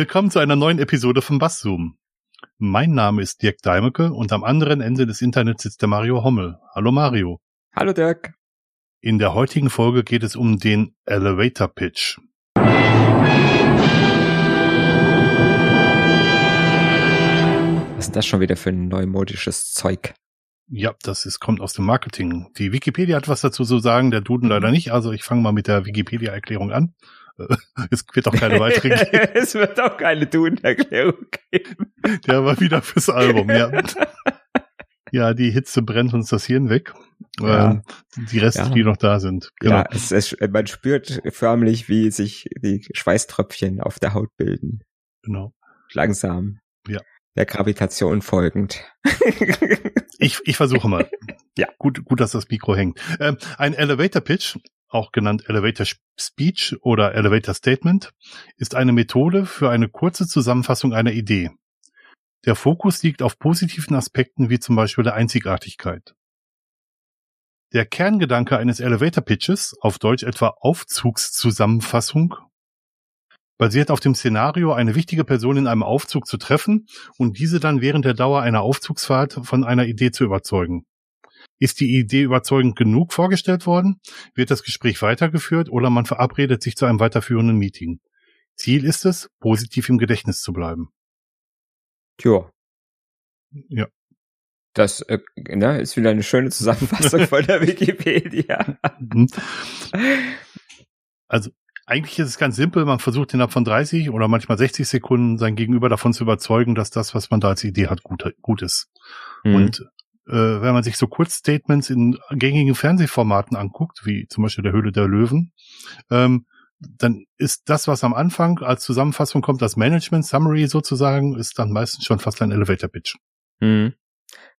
Willkommen zu einer neuen Episode von Basszoom. Mein Name ist Dirk Deimecke und am anderen Ende des Internets sitzt der Mario Hommel. Hallo Mario. Hallo Dirk. In der heutigen Folge geht es um den Elevator Pitch. Was ist das schon wieder für ein neumodisches Zeug? Ja, das ist, kommt aus dem Marketing. Die Wikipedia hat was dazu zu sagen, der Duden leider nicht. Also ich fange mal mit der Wikipedia-Erklärung an. Es wird auch keine weitere geben. es wird auch keine Duden-Erklärung geben. Der war wieder fürs Album, ja. Ja, die Hitze brennt uns das Hirn weg. Ja. Ähm, die Reste, ja. die noch da sind. Genau. Ja, es, es, man spürt förmlich, wie sich die Schweißtröpfchen auf der Haut bilden. Genau. Langsam. Ja. Der Gravitation folgend. ich, ich versuche mal. Ja. Gut, gut, dass das Mikro hängt. Ähm, ein Elevator Pitch auch genannt Elevator Speech oder Elevator Statement, ist eine Methode für eine kurze Zusammenfassung einer Idee. Der Fokus liegt auf positiven Aspekten wie zum Beispiel der Einzigartigkeit. Der Kerngedanke eines Elevator Pitches, auf Deutsch etwa Aufzugszusammenfassung, basiert auf dem Szenario, eine wichtige Person in einem Aufzug zu treffen und diese dann während der Dauer einer Aufzugsfahrt von einer Idee zu überzeugen. Ist die Idee überzeugend genug vorgestellt worden? Wird das Gespräch weitergeführt oder man verabredet sich zu einem weiterführenden Meeting? Ziel ist es, positiv im Gedächtnis zu bleiben. Tja. Ja. Das äh, ne, ist wieder eine schöne Zusammenfassung von der Wikipedia. Mhm. also eigentlich ist es ganz simpel. Man versucht innerhalb von 30 oder manchmal 60 Sekunden sein Gegenüber davon zu überzeugen, dass das, was man da als Idee hat, gut, gut ist. Mhm. Und äh, wenn man sich so Kurzstatements in gängigen Fernsehformaten anguckt, wie zum Beispiel der Höhle der Löwen, ähm, dann ist das, was am Anfang als Zusammenfassung kommt, das Management Summary sozusagen, ist dann meistens schon fast ein Elevator Pitch. Mhm.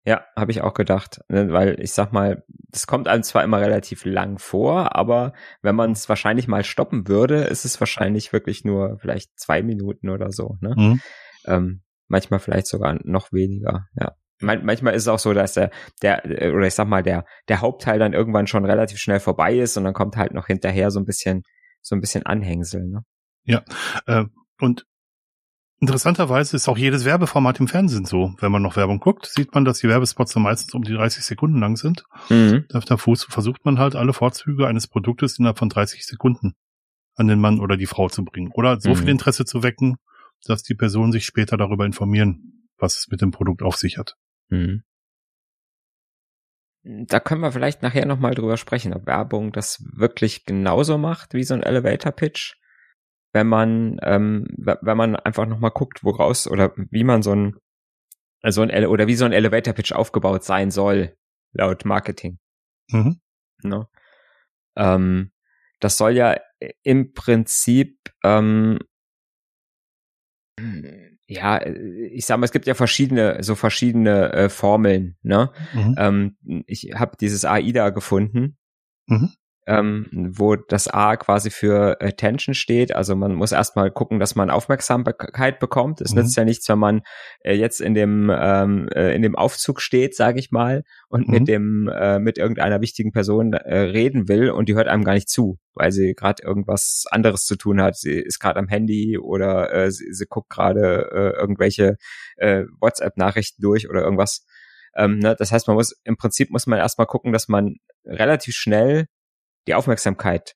Ja, habe ich auch gedacht, ne, weil ich sag mal, das kommt einem zwar immer relativ lang vor, aber wenn man es wahrscheinlich mal stoppen würde, ist es wahrscheinlich wirklich nur vielleicht zwei Minuten oder so. Ne? Mhm. Ähm, manchmal vielleicht sogar noch weniger. Ja manchmal ist es auch so, dass der, der, oder ich sag mal, der, der Hauptteil dann irgendwann schon relativ schnell vorbei ist und dann kommt halt noch hinterher so ein bisschen, so ein bisschen Anhängsel, ne? Ja, äh, und interessanterweise ist auch jedes Werbeformat im Fernsehen so. Wenn man noch Werbung guckt, sieht man, dass die Werbespots dann meistens um die 30 Sekunden lang sind. Mhm. Da versucht man halt alle Vorzüge eines Produktes innerhalb von 30 Sekunden an den Mann oder die Frau zu bringen. Oder so mhm. viel Interesse zu wecken, dass die Personen sich später darüber informieren, was es mit dem Produkt auf sich hat. Mhm. Da können wir vielleicht nachher nochmal drüber sprechen, ob Werbung das wirklich genauso macht wie so ein Elevator Pitch. Wenn man, ähm, wenn man einfach nochmal guckt, woraus oder wie man so ein, so ein oder wie so ein Elevator Pitch aufgebaut sein soll, laut Marketing. Mhm. No? Ne? Ähm, das soll ja im Prinzip ähm, ja, äh, ich sag mal, es gibt ja verschiedene, so verschiedene äh, Formeln, ne? Mhm. Ähm, ich habe dieses AIDA gefunden. Mhm ähm, wo das A quasi für Attention steht. Also man muss erstmal gucken, dass man Aufmerksamkeit bekommt. Es mhm. nützt ja nichts, wenn man äh, jetzt in dem ähm, äh, in dem Aufzug steht, sage ich mal, und mhm. mit dem äh, mit irgendeiner wichtigen Person äh, reden will und die hört einem gar nicht zu, weil sie gerade irgendwas anderes zu tun hat. Sie ist gerade am Handy oder äh, sie, sie guckt gerade äh, irgendwelche WhatsApp-Nachrichten durch oder irgendwas. Ähm, ne? Das heißt, man muss im Prinzip muss man erstmal gucken, dass man relativ schnell die Aufmerksamkeit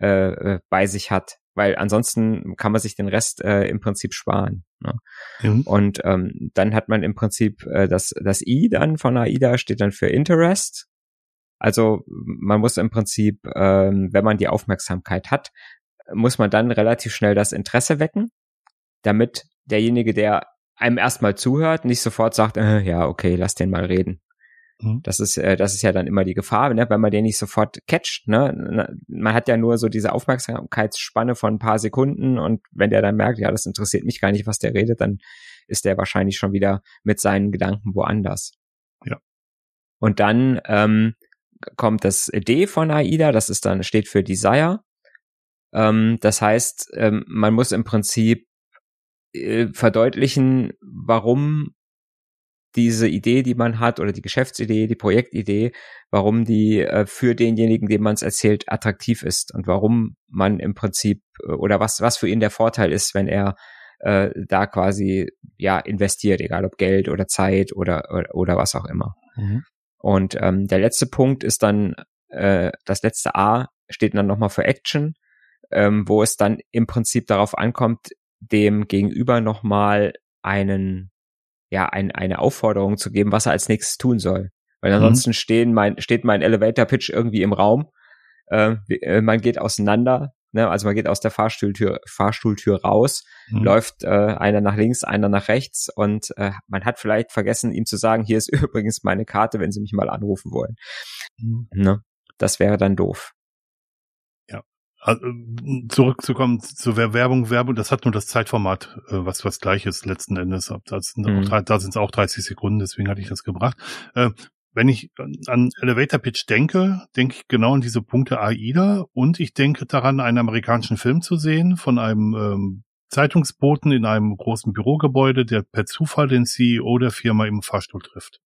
äh, äh, bei sich hat, weil ansonsten kann man sich den Rest äh, im Prinzip sparen. Ne? Mhm. Und ähm, dann hat man im Prinzip äh, das, das I dann von AIDA steht dann für Interest. Also man muss im Prinzip, ähm, wenn man die Aufmerksamkeit hat, muss man dann relativ schnell das Interesse wecken, damit derjenige, der einem erstmal zuhört, nicht sofort sagt, äh, ja, okay, lass den mal reden. Mhm. Das ist, äh, das ist ja dann immer die Gefahr, ne? wenn man den nicht sofort catcht. Ne? Man hat ja nur so diese Aufmerksamkeitsspanne von ein paar Sekunden und wenn der dann merkt, ja, das interessiert mich gar nicht, was der redet, dann ist der wahrscheinlich schon wieder mit seinen Gedanken woanders. Ja. Und dann ähm, kommt das D von AIDA, das ist dann, steht für Desire. Ähm, das heißt, ähm, man muss im Prinzip äh, verdeutlichen, warum diese Idee, die man hat oder die Geschäftsidee, die Projektidee, warum die äh, für denjenigen, dem man es erzählt, attraktiv ist und warum man im Prinzip äh, oder was was für ihn der Vorteil ist, wenn er äh, da quasi ja investiert, egal ob Geld oder Zeit oder oder, oder was auch immer. Mhm. Und ähm, der letzte Punkt ist dann äh, das letzte A steht dann nochmal für Action, ähm, wo es dann im Prinzip darauf ankommt, dem Gegenüber nochmal einen ja ein, eine Aufforderung zu geben, was er als nächstes tun soll. Weil mhm. ansonsten mhm. stehen mein, steht mein Elevator Pitch irgendwie im Raum. Äh, äh, man geht auseinander, ne? also man geht aus der Fahrstuhltür, Fahrstuhltür raus, mhm. läuft äh, einer nach links, einer nach rechts und äh, man hat vielleicht vergessen, ihm zu sagen, hier ist übrigens meine Karte, wenn Sie mich mal anrufen wollen. Mhm. Ne? Das wäre dann doof. Also, zurückzukommen zur Werbung, Werbung, das hat nur das Zeitformat, äh, was was gleich ist letzten Endes. Da sind mhm. es auch 30 Sekunden, deswegen hatte ich das gebracht. Äh, wenn ich an Elevator Pitch denke, denke ich genau an diese Punkte AIDA und ich denke daran, einen amerikanischen Film zu sehen von einem ähm, Zeitungsboten in einem großen Bürogebäude, der per Zufall den CEO der Firma im Fahrstuhl trifft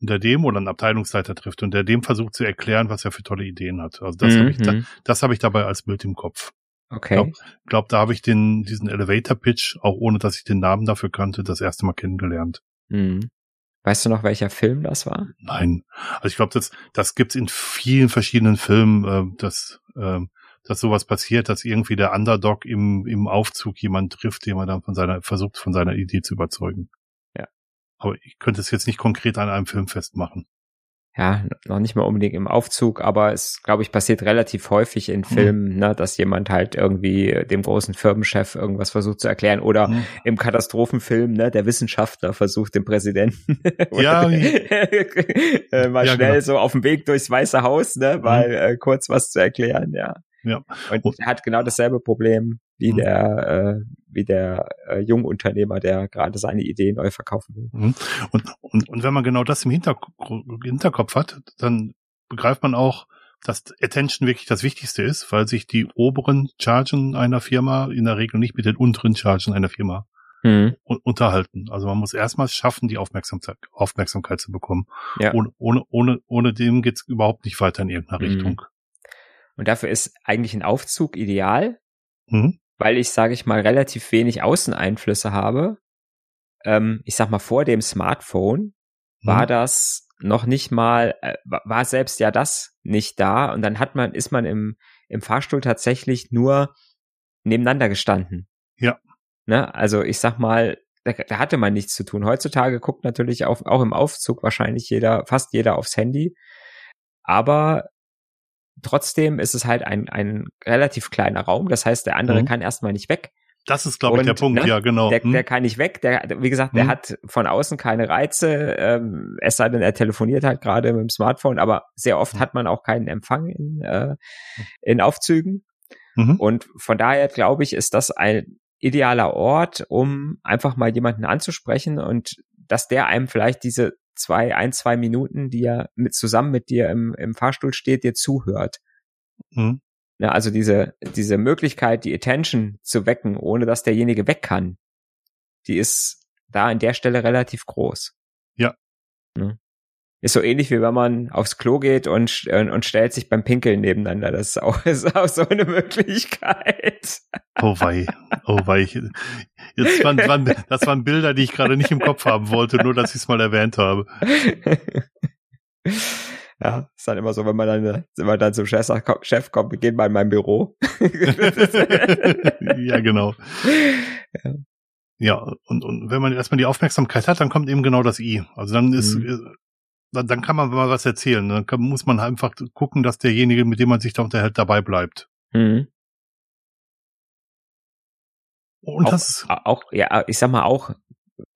der dem oder einen Abteilungsleiter trifft und der dem versucht zu erklären, was er für tolle Ideen hat. Also das mhm. habe ich da, mhm. das habe ich dabei als Bild im Kopf. Okay. Glaub, glaub da habe ich den diesen Elevator Pitch auch ohne, dass ich den Namen dafür kannte, das erste Mal kennengelernt. Mhm. Weißt du noch, welcher Film das war? Nein. Also ich glaube, das das gibt's in vielen verschiedenen Filmen, äh, dass äh, dass sowas passiert, dass irgendwie der Underdog im im Aufzug jemand trifft, den man dann von seiner versucht von seiner Idee zu überzeugen. Aber ich könnte es jetzt nicht konkret an einem Film festmachen. Ja, noch nicht mal unbedingt im Aufzug, aber es, glaube ich, passiert relativ häufig in mhm. Filmen, mhm. ne, dass jemand halt irgendwie dem großen Firmenchef irgendwas versucht zu erklären oder mhm. im Katastrophenfilm, ne, der Wissenschaftler versucht dem Präsidenten ja, äh, mal ja, schnell genau. so auf dem Weg durchs Weiße Haus, ne, mal mhm. äh, kurz was zu erklären, ja. Ja. Und er hat genau dasselbe Problem wie mhm. der, äh, wie der äh, Jungunternehmer, der gerade seine Idee neu verkaufen will. Mhm. Und, und, und wenn man genau das im Hinterk Hinterkopf hat, dann begreift man auch, dass Attention wirklich das Wichtigste ist, weil sich die oberen Chargen einer Firma in der Regel nicht mit den unteren Chargen einer Firma mhm. unterhalten. Also man muss erstmal schaffen, die Aufmerksamkeit, Aufmerksamkeit zu bekommen. Ja. Ohne, ohne, ohne, ohne dem geht's überhaupt nicht weiter in irgendeiner mhm. Richtung. Und dafür ist eigentlich ein Aufzug ideal, mhm weil ich, sage ich mal, relativ wenig Außeneinflüsse habe. Ähm, ich sag mal, vor dem Smartphone war mhm. das noch nicht mal, äh, war selbst ja das nicht da. Und dann hat man, ist man im, im Fahrstuhl tatsächlich nur nebeneinander gestanden. Ja. Ne? Also ich sag mal, da, da hatte man nichts zu tun. Heutzutage guckt natürlich auf, auch im Aufzug wahrscheinlich jeder, fast jeder aufs Handy. Aber trotzdem ist es halt ein, ein relativ kleiner Raum. Das heißt, der andere mhm. kann erstmal nicht weg. Das ist, glaube ich, der Punkt, ne, ja, genau. Der, hm. der kann nicht weg. Der, wie gesagt, hm. der hat von außen keine Reize. Ähm, es sei denn, er telefoniert halt gerade mit dem Smartphone, aber sehr oft hm. hat man auch keinen Empfang in, äh, in Aufzügen. Mhm. Und von daher, glaube ich, ist das ein idealer Ort, um einfach mal jemanden anzusprechen und dass der einem vielleicht diese zwei, ein, zwei Minuten, die er mit zusammen mit dir im, im Fahrstuhl steht, dir zuhört. Mhm. Ja, also diese, diese Möglichkeit, die Attention zu wecken, ohne dass derjenige weg kann, die ist da an der Stelle relativ groß. Ja. ja. Ist so ähnlich wie wenn man aufs Klo geht und, und stellt sich beim Pinkeln nebeneinander. Das ist auch, ist auch so eine Möglichkeit. Oh wei, oh wei. Jetzt waren, waren, das waren Bilder, die ich gerade nicht im Kopf haben wollte, nur dass ich es mal erwähnt habe. Ja, ist dann immer so, wenn man dann, wenn man dann zum Chef, Chef kommt, wir gehen mal in mein Büro. ja, genau. Ja. ja, und, und wenn man erstmal die Aufmerksamkeit hat, dann kommt eben genau das I. Also dann ist, mhm dann kann man mal was erzählen. Dann kann, muss man einfach gucken, dass derjenige, mit dem man sich da unterhält, dabei bleibt. Mhm. Und auch, das auch, ja, ich sag mal auch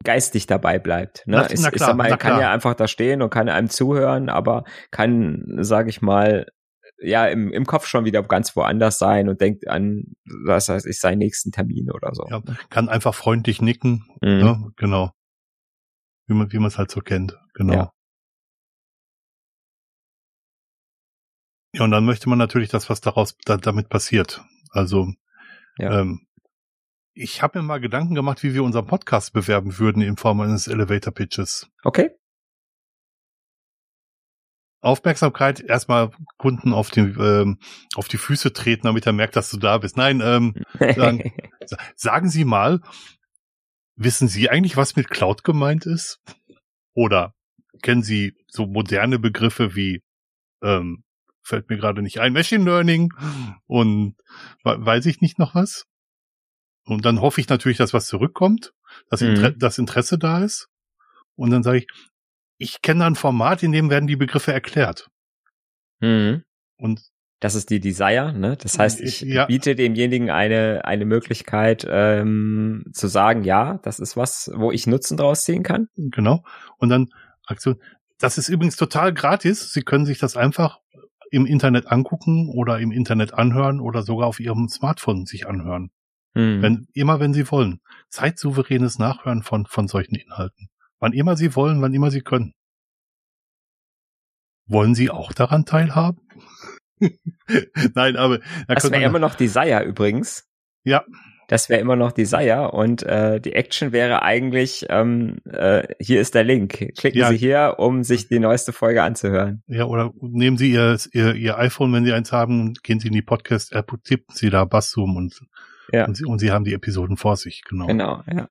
geistig dabei bleibt. Ne? Na, ich, na klar, ich sag mal, er kann ja einfach da stehen und kann einem zuhören, aber kann, sag ich mal, ja, im, im Kopf schon wieder ganz woanders sein und denkt an, was heißt ich, seinen nächsten Termin oder so. Ja, kann einfach freundlich nicken, mhm. ne? genau. Wie man, wie man es halt so kennt, genau. Ja. Ja, und dann möchte man natürlich das, was daraus da, damit passiert. Also ja. ähm, ich habe mir mal Gedanken gemacht, wie wir unseren Podcast bewerben würden in Form eines Elevator Pitches. Okay. Aufmerksamkeit, erstmal Kunden auf die, ähm, auf die Füße treten, damit er merkt, dass du da bist. Nein, ähm, sagen, Sagen Sie mal, wissen Sie eigentlich, was mit Cloud gemeint ist? Oder kennen Sie so moderne Begriffe wie, ähm, fällt mir gerade nicht ein, Machine Learning und weiß ich nicht noch was? Und dann hoffe ich natürlich, dass was zurückkommt, dass Inter mhm. das Interesse da ist. Und dann sage ich, ich kenne ein Format, in dem werden die Begriffe erklärt. Mhm. Und das ist die Desire, ne? Das heißt, ich ja. biete demjenigen eine eine Möglichkeit ähm, zu sagen, ja, das ist was, wo ich Nutzen draus ziehen kann. Genau. Und dann Aktion. Das ist übrigens total gratis. Sie können sich das einfach im Internet angucken oder im Internet anhören oder sogar auf Ihrem Smartphone sich anhören. Hm. Wenn, immer wenn Sie wollen. Zeitsouveränes Nachhören von, von solchen Inhalten. Wann immer Sie wollen, wann immer Sie können. Wollen Sie auch daran teilhaben? Nein, aber das wäre immer noch Desire übrigens. Ja. Das wäre immer noch Desire und äh, die Action wäre eigentlich, ähm, äh, hier ist der Link. Klicken ja. Sie hier, um sich die neueste Folge anzuhören. Ja, oder nehmen Sie Ihr, Ihr, Ihr iPhone, wenn Sie eins haben, gehen Sie in die Podcast-App, tippen Sie da Basszoom und, ja. und, Sie, und Sie haben die Episoden vor sich, genau. Genau, ja.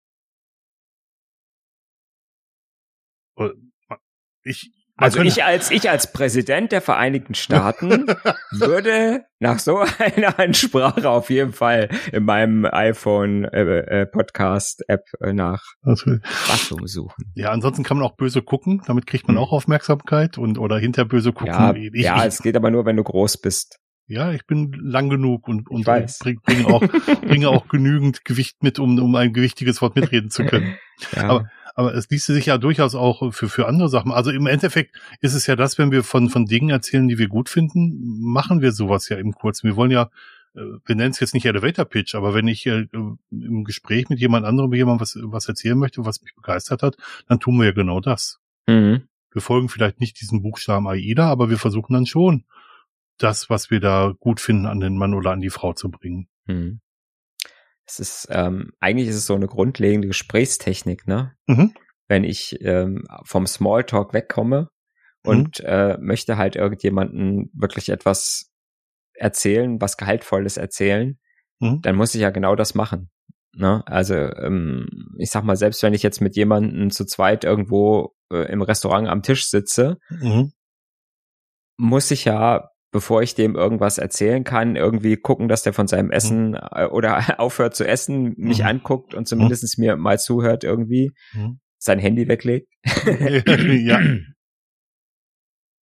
Ich, also ich als ich als Präsident der Vereinigten Staaten würde nach so einer Ansprache auf jeden Fall in meinem iPhone äh, äh, Podcast App äh, nach Wachstum suchen. Ja, ansonsten kann man auch böse gucken, damit kriegt man hm. auch Aufmerksamkeit und oder hinter böse gucken. Ja, ich, ja, es geht aber nur, wenn du groß bist. Ja, ich bin lang genug und, und bringe bring auch, bringe auch genügend Gewicht mit, um, um ein gewichtiges Wort mitreden zu können. Ja. Aber aber es ließe sich ja durchaus auch für, für andere Sachen. Also im Endeffekt ist es ja das, wenn wir von, von Dingen erzählen, die wir gut finden, machen wir sowas ja im Kurzen. Wir wollen ja, äh, wir nennen es jetzt nicht Elevator Pitch, aber wenn ich äh, im Gespräch mit jemand anderem, mit jemandem was, was erzählen möchte, was mich begeistert hat, dann tun wir ja genau das. Mhm. Wir folgen vielleicht nicht diesen Buchstaben AIDA, aber wir versuchen dann schon, das, was wir da gut finden, an den Mann oder an die Frau zu bringen. Mhm es ist, ähm, eigentlich ist es so eine grundlegende Gesprächstechnik, ne? Mhm. Wenn ich ähm, vom Smalltalk wegkomme und mhm. äh, möchte halt irgendjemanden wirklich etwas erzählen, was Gehaltvolles erzählen, mhm. dann muss ich ja genau das machen. Ne? Also ähm, ich sag mal, selbst wenn ich jetzt mit jemandem zu zweit irgendwo äh, im Restaurant am Tisch sitze, mhm. muss ich ja bevor ich dem irgendwas erzählen kann, irgendwie gucken, dass der von seinem mhm. Essen mhm. oder aufhört zu essen, mich mhm. anguckt und zumindest mhm. mir mal zuhört irgendwie, mhm. sein Handy weglegt. ja.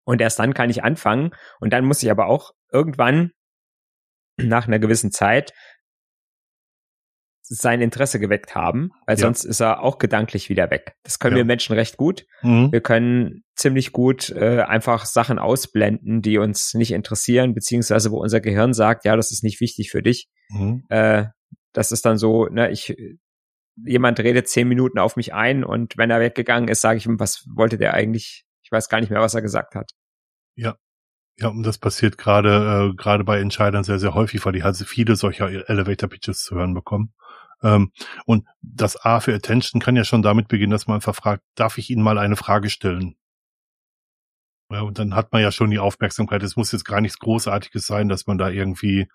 Und erst dann kann ich anfangen und dann muss ich aber auch irgendwann nach einer gewissen Zeit sein Interesse geweckt haben, weil ja. sonst ist er auch gedanklich wieder weg. Das können ja. wir Menschen recht gut. Mhm. Wir können ziemlich gut äh, einfach Sachen ausblenden, die uns nicht interessieren, beziehungsweise wo unser Gehirn sagt, ja, das ist nicht wichtig für dich. Mhm. Äh, das ist dann so, ne, ich jemand redet zehn Minuten auf mich ein und wenn er weggegangen ist, sage ich ihm, was wollte der eigentlich? Ich weiß gar nicht mehr, was er gesagt hat. Ja. Ja, und das passiert gerade äh, gerade bei Entscheidern sehr, sehr häufig, weil die halt viele solcher Elevator Pitches zu hören bekommen. Ähm, und das A für Attention kann ja schon damit beginnen, dass man einfach fragt, darf ich Ihnen mal eine Frage stellen? Ja, und dann hat man ja schon die Aufmerksamkeit. Es muss jetzt gar nichts Großartiges sein, dass man da irgendwie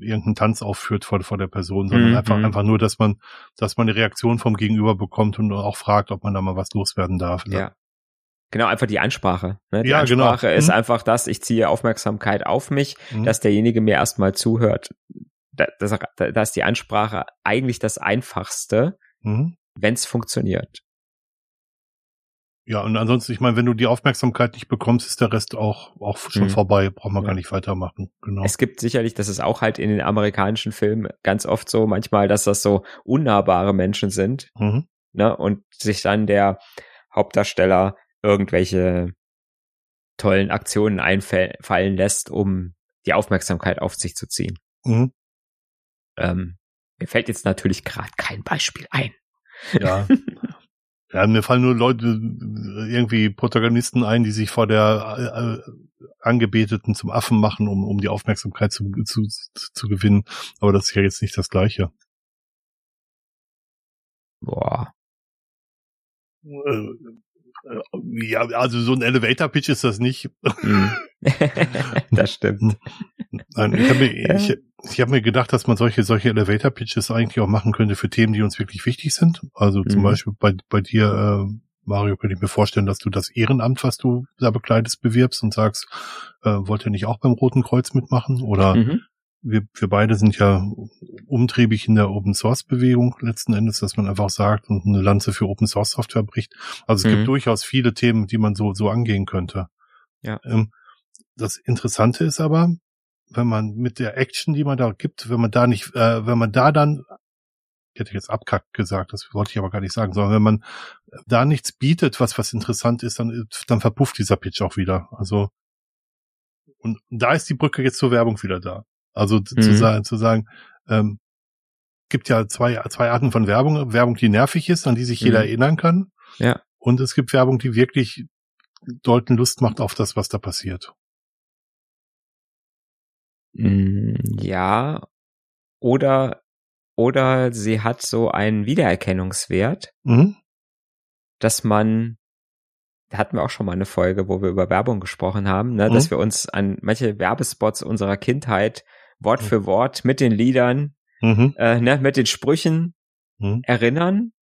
irgendeinen Tanz aufführt vor, vor der Person, sondern mhm. einfach, einfach nur, dass man, dass man eine Reaktion vom Gegenüber bekommt und auch fragt, ob man da mal was loswerden darf. Ne? Ja. Genau, einfach die Ansprache. Ne? Die ja, genau. Ansprache genau. ist mhm. einfach das, ich ziehe Aufmerksamkeit auf mich, mhm. dass derjenige mir erstmal zuhört da, das, da ist die Ansprache eigentlich das Einfachste, mhm. wenn es funktioniert. Ja, und ansonsten, ich meine, wenn du die Aufmerksamkeit nicht bekommst, ist der Rest auch, auch schon mhm. vorbei, braucht man ja. gar nicht weitermachen. Genau. Es gibt sicherlich, das ist auch halt in den amerikanischen Filmen ganz oft so, manchmal, dass das so unnahbare Menschen sind, mhm. ne, und sich dann der Hauptdarsteller irgendwelche tollen Aktionen einfallen lässt, um die Aufmerksamkeit auf sich zu ziehen. Mhm. Ähm, mir fällt jetzt natürlich gerade kein Beispiel ein. Ja. ja, mir fallen nur Leute, irgendwie Protagonisten ein, die sich vor der äh, Angebeteten zum Affen machen, um, um die Aufmerksamkeit zu, zu, zu gewinnen. Aber das ist ja jetzt nicht das Gleiche. Boah. Äh, äh, ja, also so ein Elevator-Pitch ist das nicht. Mhm. das stimmt. Nein, ich habe ich, ich habe mir gedacht, dass man solche solche Elevator Pitches eigentlich auch machen könnte für Themen, die uns wirklich wichtig sind. Also mhm. zum Beispiel bei bei dir, äh, Mario, könnte ich mir vorstellen, dass du das Ehrenamt, was du da bekleidest, bewirbst und sagst, äh, wollt ihr nicht auch beim Roten Kreuz mitmachen? Oder mhm. wir, wir beide sind ja umtriebig in der Open Source Bewegung letzten Endes, dass man einfach sagt und eine Lanze für Open Source Software bricht. Also es mhm. gibt durchaus viele Themen, die man so so angehen könnte. Ja. Ähm, das Interessante ist aber, wenn man mit der Action, die man da gibt, wenn man da nicht, äh, wenn man da dann, ich hätte jetzt abkackt gesagt, das wollte ich aber gar nicht sagen, sondern wenn man da nichts bietet, was was interessant ist, dann dann verpufft dieser Pitch auch wieder. Also und da ist die Brücke jetzt zur Werbung wieder da. Also mhm. zu sagen, zu sagen, ähm, gibt ja zwei zwei Arten von Werbung: Werbung, die nervig ist, an die sich jeder mhm. erinnern kann. Ja. Und es gibt Werbung, die wirklich Leuten Lust macht auf das, was da passiert. Mm, ja. Oder, oder sie hat so einen Wiedererkennungswert, mhm. dass man, da hatten wir auch schon mal eine Folge, wo wir über Werbung gesprochen haben, ne, mhm. dass wir uns an manche Werbespots unserer Kindheit Wort mhm. für Wort mit den Liedern, mhm. äh, ne, mit den Sprüchen mhm. erinnern,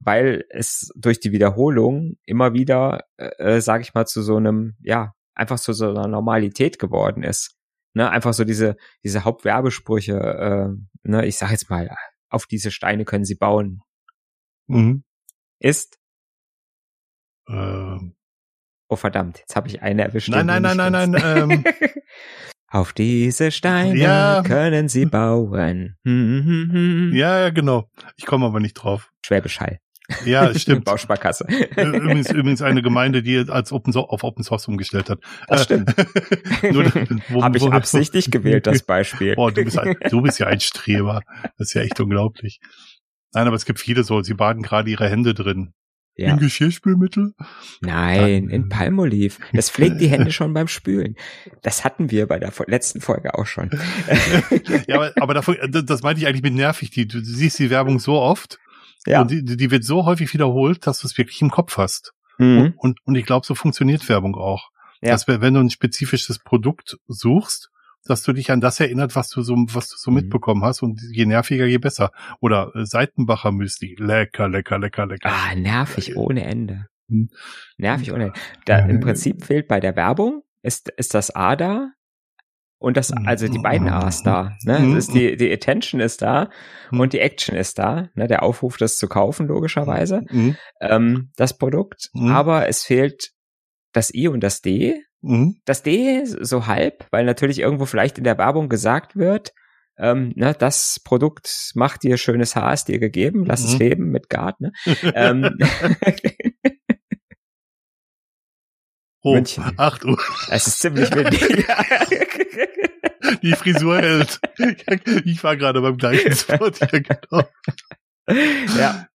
weil es durch die Wiederholung immer wieder, äh, äh sage ich mal, zu so einem, ja, einfach zu so einer Normalität geworden ist ne, einfach so diese, diese Hauptwerbesprüche, äh, ne, ich sag jetzt mal, auf diese Steine können sie bauen. Mhm. Ist. Ähm. Oh verdammt, jetzt habe ich eine erwischt. Nein, nein, nein, nein, nein, ähm. Auf diese Steine ja. können sie bauen. Hm, hm, hm, ja, ja, genau. Ich komme aber nicht drauf. Schwäbisch Hall. Ja, stimmt. Bausparkasse. Übrigens, übrigens eine Gemeinde, die als Open so auf Open Source umgestellt hat. Das stimmt. Habe ich absichtlich gewählt, das Beispiel. Boah, du bist, ein, du bist ja ein Streber. Das ist ja echt unglaublich. Nein, aber es gibt viele so, sie baden gerade ihre Hände drin. Ja. In Geschirrspülmittel? Nein, in Palmolive. Das pflegt die Hände schon beim Spülen. Das hatten wir bei der letzten Folge auch schon. ja, aber, aber davon, das meinte ich eigentlich mit nervig. Die, du siehst die Werbung so oft ja. Und die, die wird so häufig wiederholt, dass du es wirklich im Kopf hast. Mhm. Und, und, und ich glaube, so funktioniert Werbung auch. Ja. Dass wenn du ein spezifisches Produkt suchst, dass du dich an das erinnert, was du so, was du so mhm. mitbekommen hast und je nerviger, je besser. Oder äh, Seitenbacher Müsli. Lecker, lecker, lecker, lecker. Ah, nervig ohne Ende. Mhm. Nervig ohne Ende. Da, Im Prinzip fehlt bei der Werbung, ist, ist das A da, und das, also die beiden A's da, ne? Das ist die, die Attention ist da und die Action ist da, ne? Der Aufruf, das zu kaufen, logischerweise. Mhm. Ähm, das Produkt. Mhm. Aber es fehlt das I und das D. Mhm. Das D so halb, weil natürlich irgendwo vielleicht in der Werbung gesagt wird, ähm, ne, das Produkt macht dir schönes Haar, ist dir gegeben, lass es leben mit Gard, ne? ähm, Oh, München. 8 Uhr. Es ist ziemlich windig. Die Frisur hält. Ich war gerade beim gleichen Spot. Ja, genau. ja.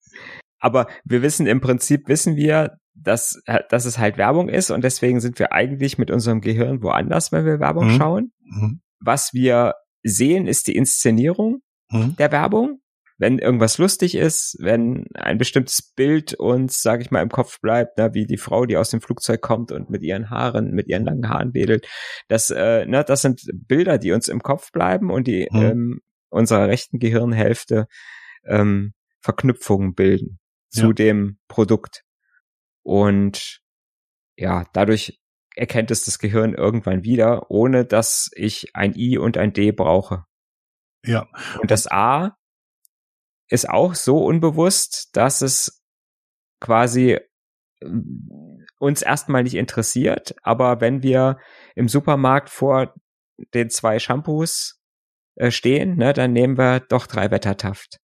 Aber wir wissen im Prinzip, wissen wir, dass, dass es halt Werbung ist und deswegen sind wir eigentlich mit unserem Gehirn woanders, wenn wir Werbung mhm. schauen. Mhm. Was wir sehen, ist die Inszenierung mhm. der Werbung wenn irgendwas lustig ist, wenn ein bestimmtes Bild uns, sage ich mal, im Kopf bleibt, na, wie die Frau, die aus dem Flugzeug kommt und mit ihren Haaren, mit ihren langen Haaren wedelt, das, äh, ne, das sind Bilder, die uns im Kopf bleiben und die hm. ähm, unserer rechten Gehirnhälfte ähm, Verknüpfungen bilden zu ja. dem Produkt. Und ja, dadurch erkennt es das Gehirn irgendwann wieder, ohne dass ich ein I und ein D brauche. Ja. Und das A ist auch so unbewusst, dass es quasi ähm, uns erstmal nicht interessiert, aber wenn wir im Supermarkt vor den zwei Shampoos äh, stehen, ne, dann nehmen wir doch drei Wettertaft.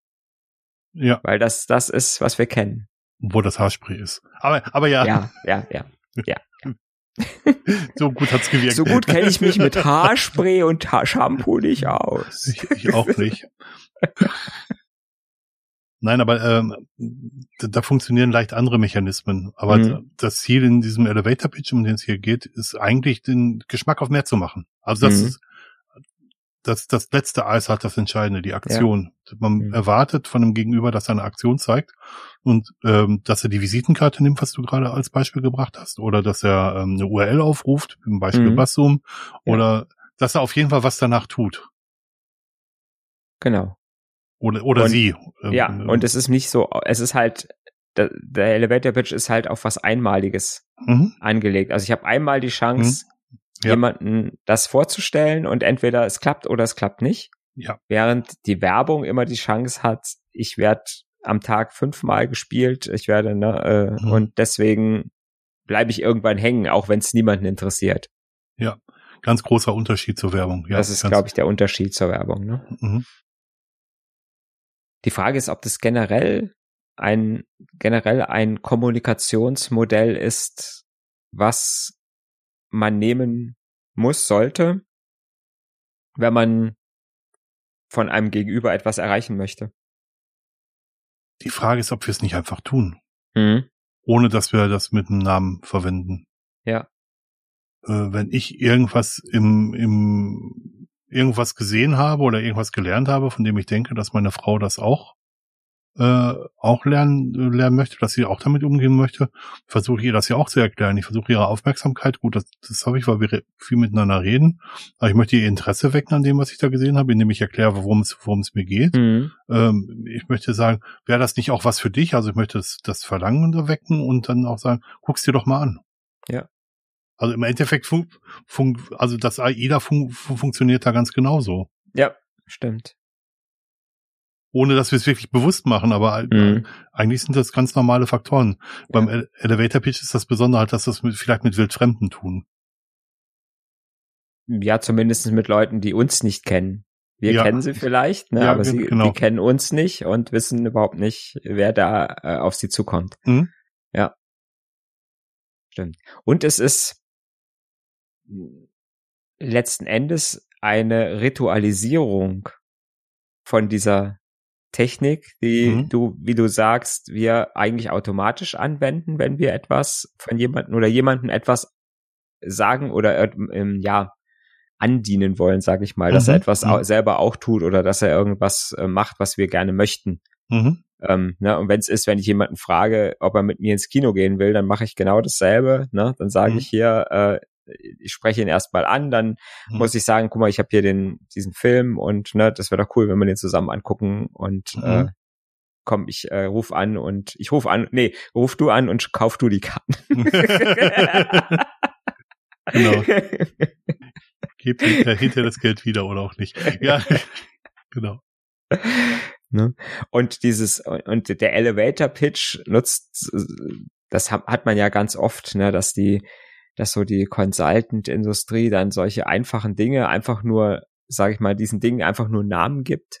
Ja. Weil das, das ist, was wir kennen. Wo das Haarspray ist. Aber, aber ja. Ja, ja, ja, ja. so gut hat's gewirkt. So gut kenne ich mich mit Haarspray und Haarshampoo nicht aus. Ich, ich auch nicht. Nein, aber ähm, da, da funktionieren leicht andere Mechanismen. Aber mhm. das Ziel in diesem Elevator Pitch, um den es hier geht, ist eigentlich den Geschmack auf mehr zu machen. Also das mhm. ist das, das letzte Eis hat das Entscheidende, die Aktion. Ja. Man mhm. erwartet von dem Gegenüber, dass er eine Aktion zeigt und ähm, dass er die Visitenkarte nimmt, was du gerade als Beispiel gebracht hast, oder dass er ähm, eine URL aufruft, zum Beispiel mhm. Bassum, oder ja. dass er auf jeden Fall was danach tut. Genau. Oder, oder und, sie. Ja, ähm, und es ist nicht so, es ist halt, der, der Elevator Pitch ist halt auf was Einmaliges mhm. angelegt. Also ich habe einmal die Chance, mhm. ja. jemanden das vorzustellen und entweder es klappt oder es klappt nicht. Ja. Während die Werbung immer die Chance hat, ich werde am Tag fünfmal gespielt, ich werde, ne, äh, mhm. und deswegen bleibe ich irgendwann hängen, auch wenn es niemanden interessiert. Ja, ganz großer Unterschied zur Werbung. Ja, das ist, glaube ich, der Unterschied zur Werbung. Ne? Mhm. Die Frage ist, ob das generell ein generell ein Kommunikationsmodell ist, was man nehmen muss, sollte, wenn man von einem Gegenüber etwas erreichen möchte. Die Frage ist, ob wir es nicht einfach tun. Mhm. Ohne dass wir das mit einem Namen verwenden. Ja. Äh, wenn ich irgendwas im, im irgendwas gesehen habe oder irgendwas gelernt habe, von dem ich denke, dass meine Frau das auch äh, auch lernen lernen möchte, dass sie auch damit umgehen möchte, versuche ich ihr das ja auch zu erklären. Ich versuche ihre Aufmerksamkeit, gut, das, das habe ich, weil wir viel miteinander reden, aber ich möchte ihr Interesse wecken an dem, was ich da gesehen habe, indem ich erkläre, worum es worum es mir geht. Mhm. Ähm, ich möchte sagen, wäre das nicht auch was für dich? Also ich möchte das, das Verlangen wecken und dann auch sagen, guck's dir doch mal an. Ja. Also im Endeffekt fun fun also das AIDA fun funktioniert da ganz genauso. Ja, stimmt ohne dass wir es wirklich bewusst machen, aber mhm. eigentlich sind das ganz normale Faktoren. Ja. Beim Elevator Pitch ist das Besondere halt, dass das mit, vielleicht mit Wildfremden tun. Ja, zumindest mit Leuten, die uns nicht kennen. Wir ja. kennen sie vielleicht, ne, ja, aber sie genau. kennen uns nicht und wissen überhaupt nicht, wer da äh, auf sie zukommt. Mhm. Ja. Stimmt. Und es ist letzten Endes eine Ritualisierung von dieser Technik, die mhm. du, wie du sagst, wir eigentlich automatisch anwenden, wenn wir etwas von jemandem oder jemandem etwas sagen oder ähm, ja andienen wollen, sage ich mal, dass mhm. er etwas mhm. selber auch tut oder dass er irgendwas äh, macht, was wir gerne möchten. Mhm. Ähm, ne, und wenn es ist, wenn ich jemanden frage, ob er mit mir ins Kino gehen will, dann mache ich genau dasselbe. Ne? Dann sage mhm. ich hier, äh, ich spreche ihn erstmal an, dann mhm. muss ich sagen, guck mal, ich habe hier den diesen Film und ne, das wäre doch cool, wenn wir den zusammen angucken und mhm. äh, komm, ich äh, ruf an und ich ruf an, nee, ruf du an und kauf du die Karten. genau. Gebt hinter das Geld wieder oder auch nicht. Ja, genau. Ne? Und dieses und der Elevator Pitch nutzt das hat, hat man ja ganz oft, ne, dass die dass so die Consultant-Industrie dann solche einfachen Dinge einfach nur, sage ich mal, diesen Dingen einfach nur Namen gibt.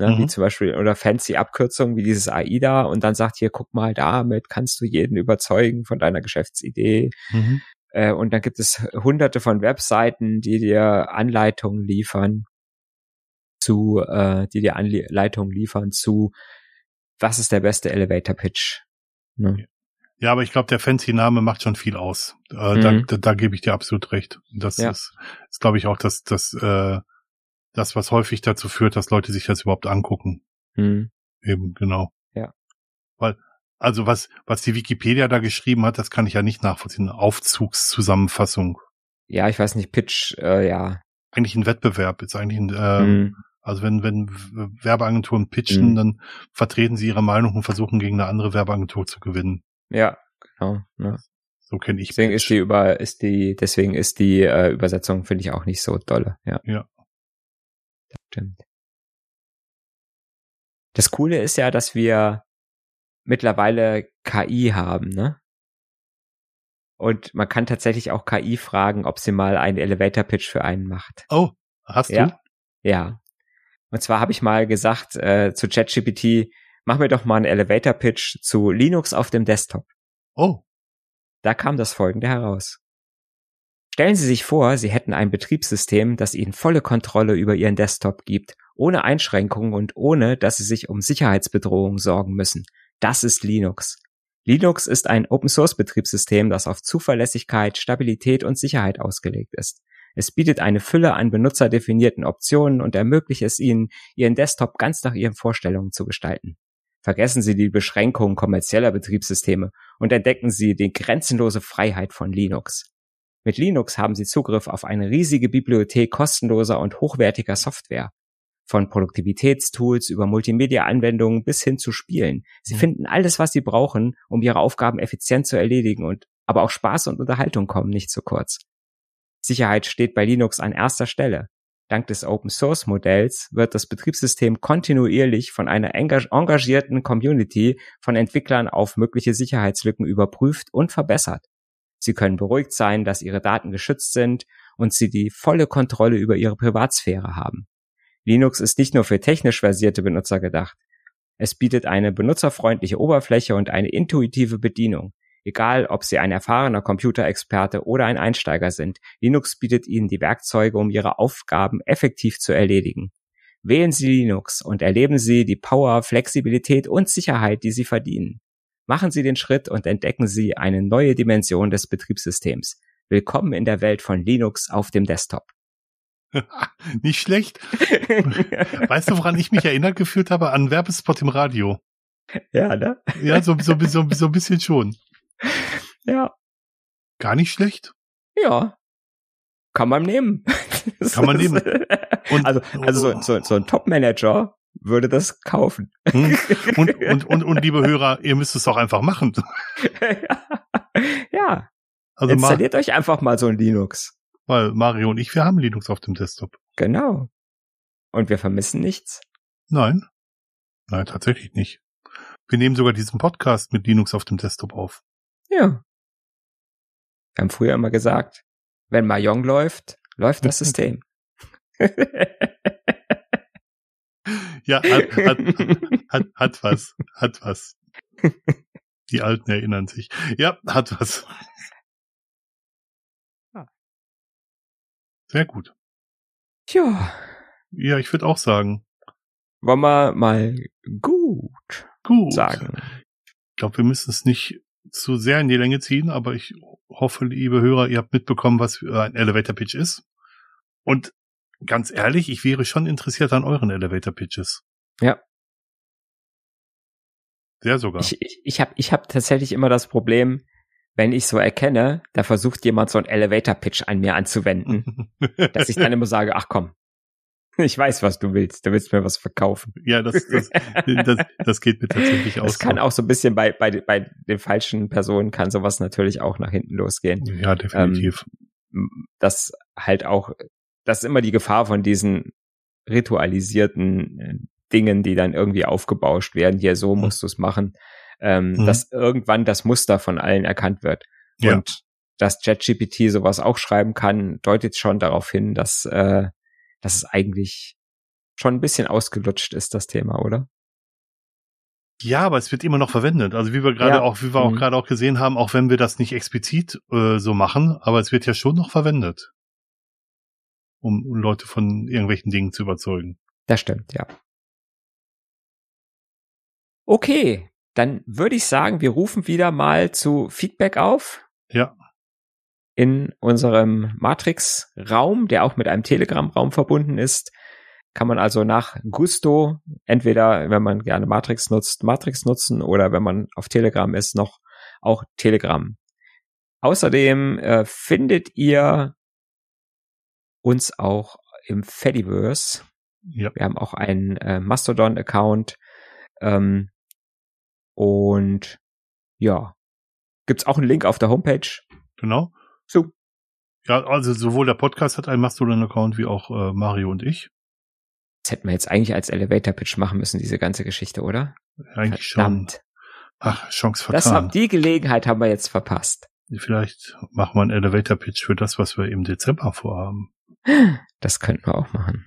Ne, mhm. Wie zum Beispiel, oder fancy Abkürzungen wie dieses AIDA und dann sagt hier, guck mal, damit kannst du jeden überzeugen von deiner Geschäftsidee. Mhm. Äh, und dann gibt es hunderte von Webseiten, die dir Anleitungen liefern zu, äh, die dir Anleitungen liefern zu, was ist der beste Elevator Pitch. Ne? Ja, aber ich glaube, der fancy Name macht schon viel aus. Äh, mhm. da, da, da gebe ich dir absolut recht. Das ja. ist, ist glaube ich, auch das, das, äh, das, was häufig dazu führt, dass Leute sich das überhaupt angucken. Mhm. Eben, genau. Ja. Weil, also was, was die Wikipedia da geschrieben hat, das kann ich ja nicht nachvollziehen. Aufzugszusammenfassung. Ja, ich weiß nicht, Pitch, äh, ja. Eigentlich ein Wettbewerb, ist eigentlich ein, äh, mhm. also wenn, wenn Werbeagenturen pitchen, mhm. dann vertreten sie ihre Meinung und versuchen gegen eine andere Werbeagentur zu gewinnen. Ja, genau. Ne? So kenne ich. Deswegen Pitch. ist die über ist die deswegen ist die äh, Übersetzung finde ich auch nicht so dolle. Ja. Ja. Das stimmt. Das Coole ist ja, dass wir mittlerweile KI haben, ne? Und man kann tatsächlich auch KI fragen, ob sie mal einen Elevator Pitch für einen macht. Oh, hast ja? du? Ja. Und zwar habe ich mal gesagt äh, zu ChatGPT, mach mir doch mal einen Elevator Pitch zu Linux auf dem Desktop. Oh. Da kam das folgende heraus. Stellen Sie sich vor, Sie hätten ein Betriebssystem, das Ihnen volle Kontrolle über Ihren Desktop gibt, ohne Einschränkungen und ohne, dass Sie sich um Sicherheitsbedrohungen sorgen müssen. Das ist Linux. Linux ist ein Open-Source-Betriebssystem, das auf Zuverlässigkeit, Stabilität und Sicherheit ausgelegt ist. Es bietet eine Fülle an benutzerdefinierten Optionen und ermöglicht es Ihnen, Ihren Desktop ganz nach Ihren Vorstellungen zu gestalten. Vergessen Sie die Beschränkungen kommerzieller Betriebssysteme und entdecken Sie die grenzenlose Freiheit von Linux. Mit Linux haben Sie Zugriff auf eine riesige Bibliothek kostenloser und hochwertiger Software. von Produktivitätstools über Multimedia-Anwendungen bis hin zu Spielen. Sie mhm. finden alles, was sie brauchen, um ihre Aufgaben effizient zu erledigen und aber auch Spaß und Unterhaltung kommen nicht zu kurz. Sicherheit steht bei Linux an erster Stelle. Dank des Open Source Modells wird das Betriebssystem kontinuierlich von einer engagierten Community von Entwicklern auf mögliche Sicherheitslücken überprüft und verbessert. Sie können beruhigt sein, dass ihre Daten geschützt sind und sie die volle Kontrolle über ihre Privatsphäre haben. Linux ist nicht nur für technisch versierte Benutzer gedacht. Es bietet eine benutzerfreundliche Oberfläche und eine intuitive Bedienung. Egal, ob Sie ein erfahrener Computerexperte oder ein Einsteiger sind, Linux bietet Ihnen die Werkzeuge, um Ihre Aufgaben effektiv zu erledigen. Wählen Sie Linux und erleben Sie die Power, Flexibilität und Sicherheit, die Sie verdienen. Machen Sie den Schritt und entdecken Sie eine neue Dimension des Betriebssystems. Willkommen in der Welt von Linux auf dem Desktop. Nicht schlecht. weißt du, woran ich mich erinnert gefühlt habe? An Werbespot im Radio. Ja, ne? Ja, so, so, so, so ein bisschen schon. Ja. Gar nicht schlecht. Ja. Kann man nehmen. Kann man nehmen. Und, also, also so, so, so ein Top-Manager würde das kaufen. Hm. Und, und, und, und liebe Hörer, ihr müsst es auch einfach machen. ja. Also Installiert euch einfach mal so ein Linux. Weil Mario und ich, wir haben Linux auf dem Desktop. Genau. Und wir vermissen nichts. Nein. Nein, tatsächlich nicht. Wir nehmen sogar diesen Podcast mit Linux auf dem Desktop auf. Ja. Wir haben früher immer gesagt, wenn Mahjong läuft, läuft das System. Ja, hat, hat, hat, hat was, hat was. Die Alten erinnern sich. Ja, hat was. Sehr gut. Ja. Ja, ich würde auch sagen. Wollen wir mal gut, gut. sagen. Ich glaube, wir müssen es nicht zu sehr in die Länge ziehen, aber ich hoffe, liebe Hörer, ihr habt mitbekommen, was ein Elevator Pitch ist. Und ganz ehrlich, ich wäre schon interessiert an euren Elevator Pitches. Ja. Sehr sogar. Ich, ich, ich habe ich hab tatsächlich immer das Problem, wenn ich so erkenne, da versucht jemand so einen Elevator Pitch an mir anzuwenden, dass ich dann immer sage, ach komm, ich weiß, was du willst. Du willst mir was verkaufen. Ja, das, das, das, das geht mir tatsächlich aus. Das kann auch so ein bisschen bei, bei, bei den falschen Personen kann sowas natürlich auch nach hinten losgehen. Ja, definitiv. Ähm, das halt auch das ist immer die Gefahr von diesen ritualisierten äh, Dingen, die dann irgendwie aufgebauscht werden. Hier, so mhm. musst du es machen. Ähm, mhm. Dass irgendwann das Muster von allen erkannt wird. Ja. Und dass ChatGPT sowas auch schreiben kann, deutet schon darauf hin, dass, äh, dass es eigentlich schon ein bisschen ausgelutscht ist, das Thema, oder? Ja, aber es wird immer noch verwendet. Also wie wir gerade ja. auch, wie wir auch mhm. gerade auch gesehen haben, auch wenn wir das nicht explizit äh, so machen, aber es wird ja schon noch verwendet um Leute von irgendwelchen Dingen zu überzeugen. Das stimmt, ja. Okay, dann würde ich sagen, wir rufen wieder mal zu Feedback auf. Ja. In unserem Matrix-Raum, der auch mit einem Telegram-Raum verbunden ist, kann man also nach Gusto, entweder wenn man gerne Matrix nutzt, Matrix nutzen oder wenn man auf Telegram ist, noch auch Telegram. Außerdem äh, findet ihr uns auch im Fediverse. Ja. Wir haben auch einen äh, Mastodon-Account. Ähm, und ja, gibt's auch einen Link auf der Homepage. Genau. So. Ja, also sowohl der Podcast hat einen Mastodon-Account wie auch äh, Mario und ich. Das hätten wir jetzt eigentlich als Elevator-Pitch machen müssen, diese ganze Geschichte, oder? Eigentlich Verdammt. schon. Ach, Chance vertan. Das haben, die Gelegenheit haben wir jetzt verpasst. Vielleicht machen wir einen Elevator-Pitch für das, was wir im Dezember vorhaben. Das könnten wir auch machen.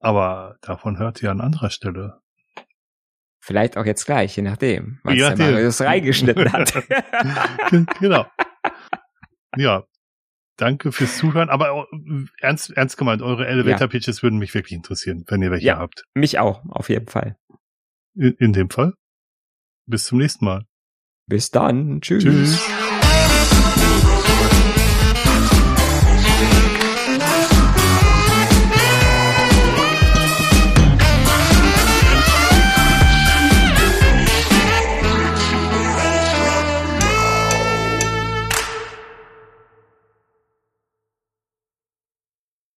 Aber davon hört ihr an anderer Stelle. Vielleicht auch jetzt gleich, je nachdem, was ja, der Marius reingeschnitten hat. genau. Ja. Danke fürs Zuhören. Aber äh, ernst, ernst gemeint, eure Elevator Pitches ja. würden mich wirklich interessieren, wenn ihr welche ja, habt. Mich auch, auf jeden Fall. In, in dem Fall. Bis zum nächsten Mal. Bis dann. Tschüss. Tschüss.